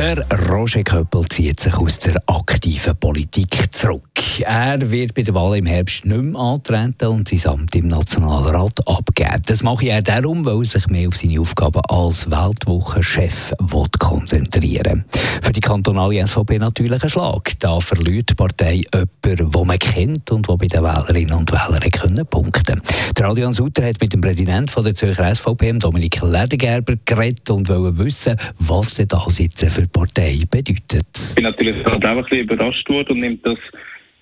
Der Roger Köppel zieht sich aus der aktiven Politik zurück. Er wird bei der Wahl im Herbst nicht mehr antreten und sein Amt im Nationalrat abgeben. Das mache er darum, weil er sich mehr auf seine Aufgaben als Weltwochenchef konzentrieren will. Für die kantonale SVP natürlich ein Schlag. Da verliert die Partei jemanden, den man kennt und der bei den Wählerinnen und Wählern können punkten Der Adrian Sutter hat mit dem Präsidenten der Zürcher SVP, Dominik Ledergerber, geredet und wollte wissen, was denn das jetzt für Partei bedeutet. Ich bin natürlich auch ein bisschen überrascht worden und nimmt das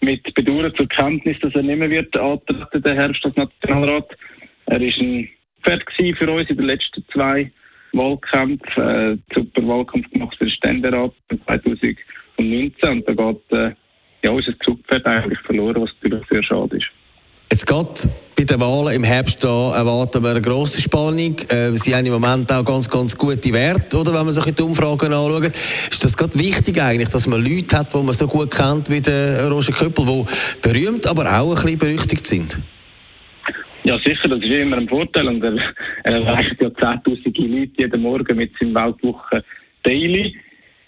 mit Bedauern zur Kenntnis, dass er nicht mehr wird antreten, der Herbst als Nationalrat. Er war ein Pferd für uns in den letzten zwei Wahlkämpfen. Äh, super Wahlkampf gemacht für den Ständerat 2019 und da geht äh, ja, unser Zugpferd eigentlich verloren, was natürlich sehr schade ist. Jetzt geht bei den Wahlen im Herbst da erwarten wir eine grosse Spannung. Äh, sie haben im Moment auch ganz, ganz gute Werte, oder, wenn man sich die Umfragen anschaut. Ist das gerade wichtig eigentlich, dass man Leute hat, die man so gut kennt wie der Roger Köppel, die berühmt, aber auch ein bisschen berüchtigt sind? Ja, sicher, das ist immer ein Vorteil. Und er, er erreicht ja zehntausende Leute jeden Morgen mit seinem Weltwochen Daily.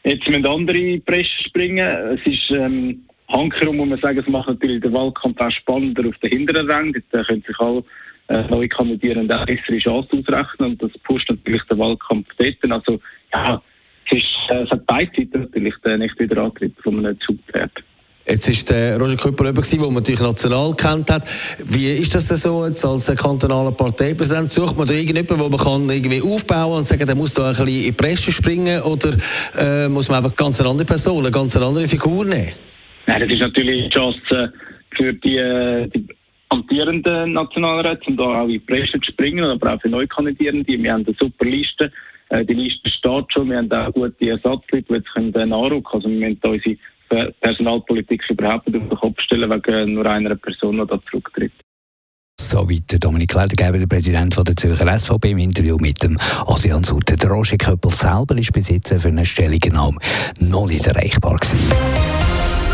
Jetzt müssen andere Presse springen. Es ist, ähm, Hankerum muss man sagen, es macht natürlich den Wahlkampf auch spannender auf den hinteren Rang. Da können sich alle äh, neue Kandidierenden eine bessere Chance ausrechnen und das pusht natürlich den Wahlkampf dort. Also ja, es, ist, äh, es hat beide Seiten natürlich den nicht wieder Antritt von einem Zugpferd. Jetzt ist der Roger Küpper jemand, den man natürlich national kennt hat. Wie ist das denn so jetzt als kantonaler Parteipräsident? Sucht man da irgendjemanden, den man kann irgendwie aufbauen und sagen, der muss da ein bisschen in die Presse springen oder äh, muss man einfach ganz eine andere Person, eine ganz andere Figur nehmen? Nein, das ist natürlich die Chance für die, äh, die amtierenden Nationalräte, um da auch in die Presse zu springen, aber auch für Neukandidierende. Wir haben eine super Liste. Äh, die Liste steht schon. Wir haben auch gute Ersatzleute, die jetzt können nachrücken Also wir müssen unsere Personalpolitik überhaupt nicht auf den Kopf stellen, wegen nur einer Person, die da zurücktritt. Soweit Dominik Ledergeber, der Präsident der Zürcher SVP, im Interview mit dem Asian Sutter. Der Roger Köppel selber ist bis für eine Stellungnahme noch nicht erreichbar gewesen.